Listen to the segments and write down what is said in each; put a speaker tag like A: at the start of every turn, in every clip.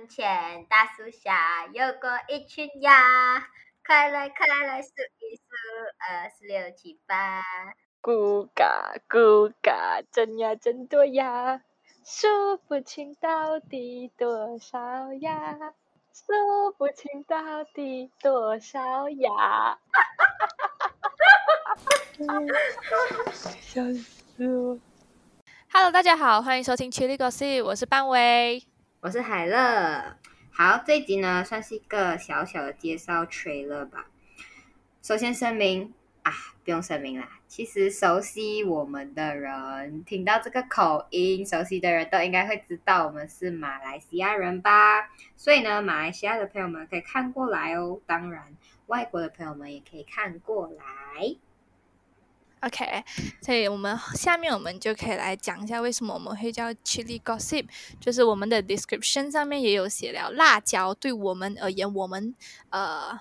A: 门前大树下有过一群鸭，快来快来数一数，二四六七八。
B: 咕嘎咕嘎，真呀真多呀，数不清到底多少呀，数不清到底多少呀。哈哈哈哈哈哈！笑死我。Hello，大家好，欢迎收听《Chili Gossip》，我是班威，
A: 我是海乐。好，这一集呢，算是一个小小的介绍 trailer 吧。首先声明啊，不用声明啦。其实熟悉我们的人，听到这个口音，熟悉的人都应该会知道我们是马来西亚人吧。所以呢，马来西亚的朋友们可以看过来哦。当然，外国的朋友们也可以看过来。
B: OK，所以我们下面我们就可以来讲一下为什么我们会叫 Chili Gossip，就是我们的 description 上面也有写了辣椒对我们而言，我们呃。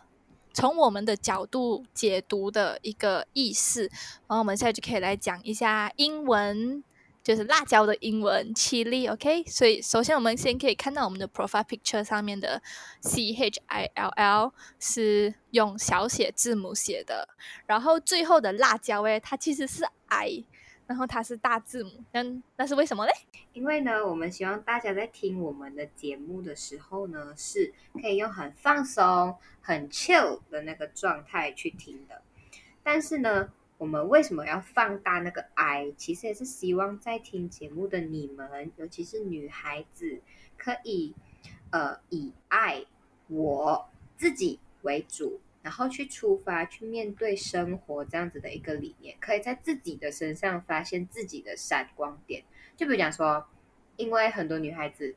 B: 从我们的角度解读的一个意思，然后我们现在就可以来讲一下英文，就是辣椒的英文 chili，OK？所以首先我们先可以看到我们的 profile picture 上面的 C H I L L 是用小写字母写的，然后最后的辣椒诶，它其实是 I。然后它是大字母，那那是为什么嘞？
A: 因为呢，我们希望大家在听我们的节目的时候呢，是可以用很放松、很 chill 的那个状态去听的。但是呢，我们为什么要放大那个爱其实也是希望在听节目的你们，尤其是女孩子，可以呃以爱我自己为主。然后去出发，去面对生活这样子的一个理念，可以在自己的身上发现自己的闪光点。就比如讲说，因为很多女孩子，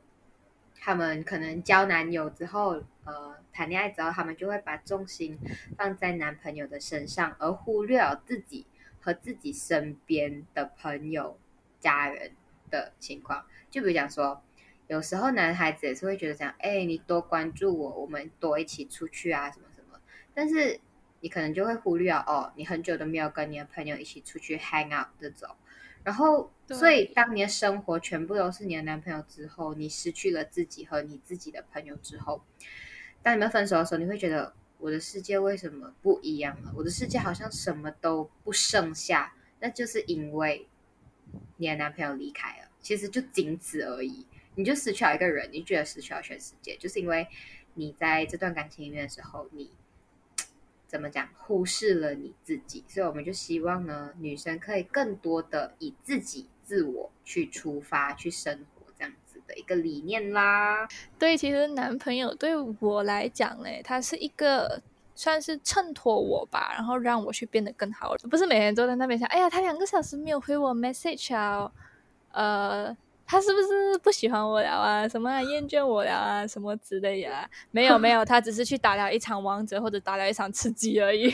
A: 她们可能交男友之后，呃，谈恋爱之后，她们就会把重心放在男朋友的身上，而忽略了自己和自己身边的朋友、家人的情况。就比如讲说，有时候男孩子也是会觉得这样，哎，你多关注我，我们多一起出去啊，什么什么。但是你可能就会忽略哦，你很久都没有跟你的朋友一起出去 hang out 这种，然后所以当你的生活全部都是你的男朋友之后，你失去了自己和你自己的朋友之后，当你们分手的时候，你会觉得我的世界为什么不一样了？我的世界好像什么都不剩下，那就是因为你的男朋友离开了，其实就仅此而已，你就失去了一个人，你觉得失去了全世界，就是因为你在这段感情里面的时候，你。怎么讲？忽视了你自己，所以我们就希望呢，女生可以更多的以自己自我去出发，去生活这样子的一个理念啦。
B: 对，其实男朋友对我来讲嘞，他是一个算是衬托我吧，然后让我去变得更好，不是每天都在那边想，哎呀，他两个小时没有回我 message 啊，呃。他是不是不喜欢我了啊？什么厌倦我了啊？什么之类的？没有 没有，他只是去打了一场王者或者打了一场吃鸡而已。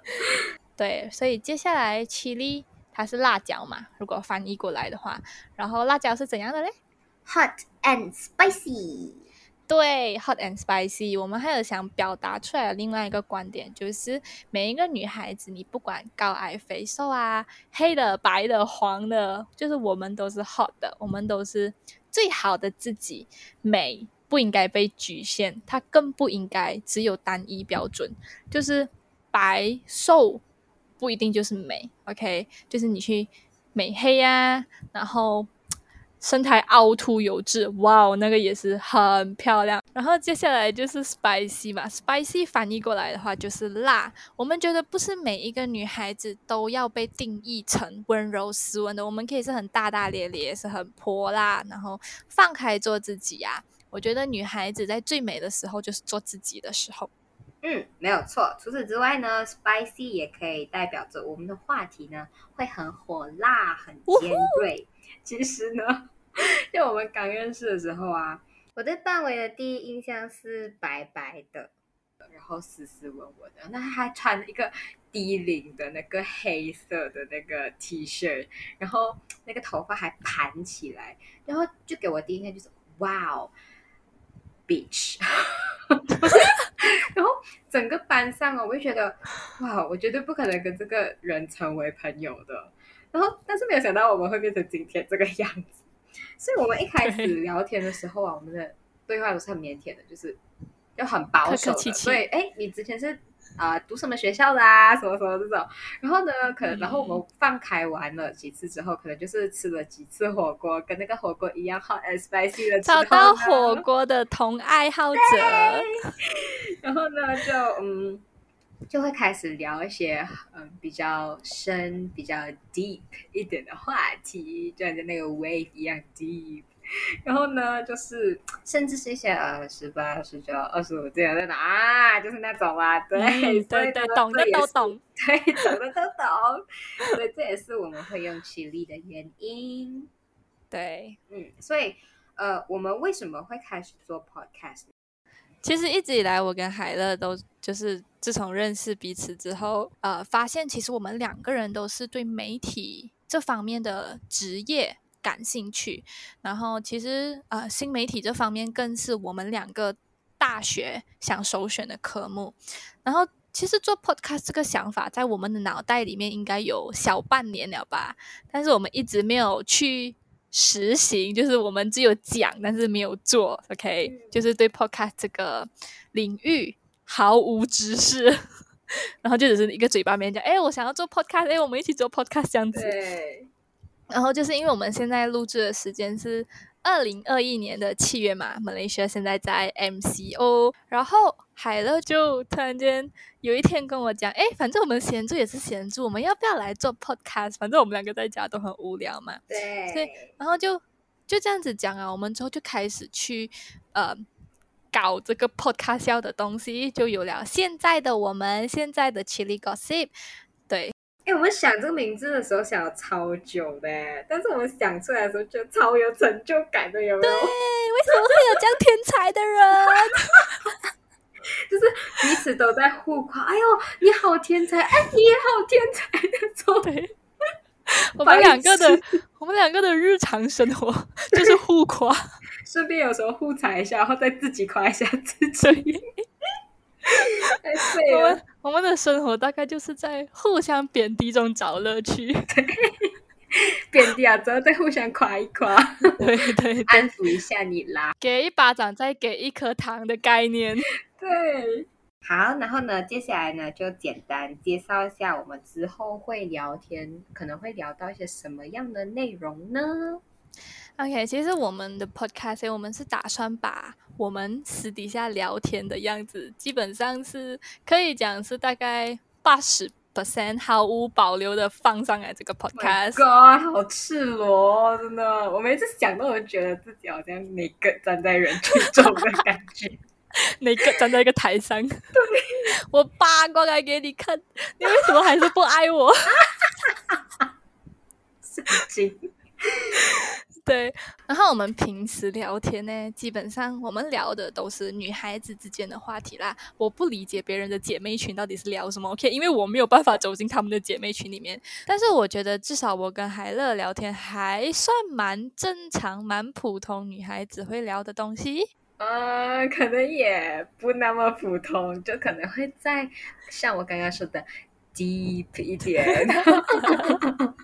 B: 对，所以接下来七力它是辣椒嘛？如果翻译过来的话，然后辣椒是怎样的嘞
A: ？Hot and spicy。
B: 对，hot and spicy。我们还有想表达出来的另外一个观点，就是每一个女孩子，你不管高矮肥瘦啊，黑的、白的、黄的，就是我们都是 hot 的，我们都是最好的自己。美不应该被局限，它更不应该只有单一标准，就是白瘦不一定就是美。OK，就是你去美黑呀，然后。身材凹凸有致，哇哦，那个也是很漂亮。然后接下来就是 spicy 嘛，spicy 翻译过来的话就是辣。我们觉得不是每一个女孩子都要被定义成温柔斯文的，我们可以是很大大咧咧，是很泼辣，然后放开做自己呀。我觉得女孩子在最美的时候就是做自己的时候。
A: 嗯，没有错。除此之外呢，spicy 也可以代表着我们的话题呢会很火辣、很尖锐。其实呢。就我们刚认识的时候啊，我对范伟的第一印象是白白的，然后斯斯文文的。那他还穿了一个低领的那个黑色的那个 T 恤，然后那个头发还盘起来，然后就给我第一印象就是哇哦，bitch。然后整个班上哦，我就觉得哇，我绝对不可能跟这个人成为朋友的。然后，但是没有想到我们会变成今天这个样子。所以，我们一开始聊天的时候啊，我们的对话都是很腼腆的，就是就很保守的。所以，哎，你之前是啊、读什么学校的啊？什么什么这种。然后呢，可能然后我们放开玩了几次之后，可能就是吃了几次火锅，跟那个火锅一样 and spicy 的
B: 找到火锅的同爱好者，
A: 然后呢，就嗯，就会开始聊一些嗯比较深、比较 deep 一点的话题，就像那个 wave 一样 deep。然后呢，就是甚至是一些呃十八、十九、二十五这样的啊，就是那种啊，对，
B: 对对，懂的都懂。
A: 对，懂的都懂，所以这也是我们会用起立的原因。
B: 对，
A: 嗯，所以呃，我们为什么会开始做 podcast？
B: 其实一直以来，我跟海乐都就是自从认识彼此之后，呃，发现其实我们两个人都是对媒体这方面的职业感兴趣。然后，其实呃，新媒体这方面更是我们两个大学想首选的科目。然后，其实做 podcast 这个想法在我们的脑袋里面应该有小半年了吧，但是我们一直没有去实行，就是我们只有讲，但是没有做。OK，、
A: 嗯
B: 就是对 podcast 这个领域毫无知识，然后就只是一个嘴巴里面讲，哎，我想要做 podcast，哎，我们一起做 podcast 这样子。
A: 对，
B: 然后就是因为我们现在录制的时间是二零二一年的七月嘛，马来西亚现在在 MCO，然后海乐就突然间有一天跟我讲，哎，反正我们闲住也是闲住，我们要不要来做 podcast？反正我们两个在家都很无聊嘛，
A: 对，
B: 所以然后就就这样子讲啊，我们之后就开始去呃搞这个 podcast 的东西，就有了现在的我们，现在的 Chili Gossip。对，
A: 哎，我们想这个名字的时候想了超久的，但是我们想出来的时候就超有成就感的，有没有？
B: 对，为什么会有这样天才的人？
A: 就是彼此都在互夸，哎呦，你好天才，哎，你也好天才那种。
B: 对，我们两个的我们两个的日常生活就是互夸，
A: 顺便有时候互踩一下，然后再自己夸一下自己，太废了
B: 我们。我们的生活大概就是在互相贬低中找乐趣。
A: 贬低啊，之后再互相夸一夸，
B: 对 对对，
A: 安抚一下你啦。
B: 给一巴掌再给一颗糖的概念。
A: 对，好，然后呢，接下来呢，就简单介绍一下我们之后会聊天，可能会聊到一些什么样的内容呢
B: ？OK，其实我们的 podcast 我们是打算把我们私底下聊天的样子，基本上是可以讲是大概八十 percent 毫无保留的放上来这个 podcast。
A: God，好赤裸、哦，真的！我每次想到，我就觉得自己好像每个站在人群中的感觉。
B: 哪个站在一个台上？我扒过来给你看，你为什么还是不爱我？
A: 神经。
B: 对，然后我们平时聊天呢，基本上我们聊的都是女孩子之间的话题啦。我不理解别人的姐妹群到底是聊什么，OK？因为我没有办法走进他们的姐妹群里面。但是我觉得至少我跟海乐聊天还算蛮正常、蛮普通女孩子会聊的东西。
A: 呃，可能也不那么普通，就可能会在像我刚刚说的 deep 一点。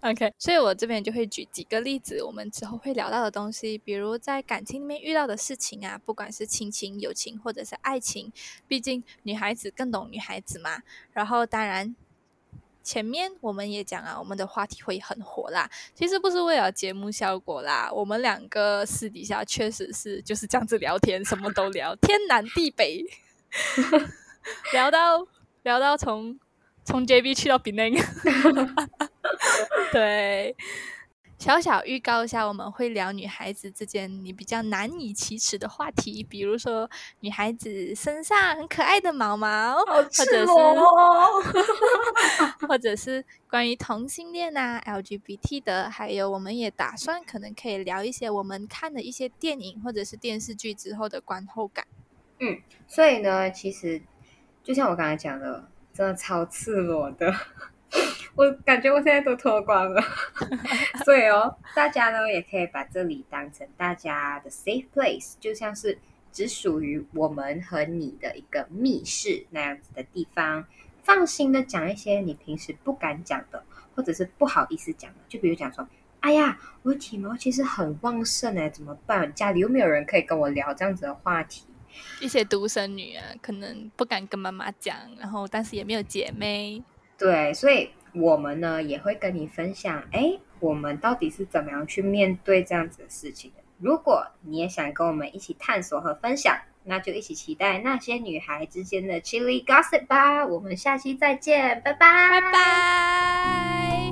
B: OK，所以我这边就会举几个例子，我们之后会聊到的东西，比如在感情里面遇到的事情啊，不管是亲情、友情或者是爱情，毕竟女孩子更懂女孩子嘛。然后当然。前面我们也讲啊，我们的话题会很火啦。其实不是为了节目效果啦，我们两个私底下确实是就是这样子聊天，什么都聊，天南地北，聊到聊到从从 JB 去到 Penang。对，小小预告一下，我们会聊女孩子之间你比较难以启齿的话题，比如说女孩子身上很可爱的毛毛，或者是！或者是关于同性恋啊、LGBT 的，还有我们也打算可能可以聊一些我们看的一些电影或者是电视剧之后的观后感。
A: 嗯所以呢，其实就像我刚才讲的，真的超赤裸的。我感觉我现在都脱光了，所以哦，大家呢也可以把这里当成大家的 safe place，就像是只属于我们和你的一个密室那样子的地方。放心的讲一些你平时不敢讲的，或者是不好意思讲的，就比如讲说哎呀，我体毛其实很旺盛哎，怎么办？家里又没有人可以跟我聊这样子的话题。
B: 一些独生女啊，可能不敢跟妈妈讲，然后但是也没有姐妹。
A: 对，所以我们呢也会跟你分享，哎，我们到底是怎么样去面对这样子的事情的。如果你也想跟我们一起探索和分享，那就一起期待那些女孩之间的 Chilly Gossip 吧。我们下期再见，拜拜，
B: 拜拜。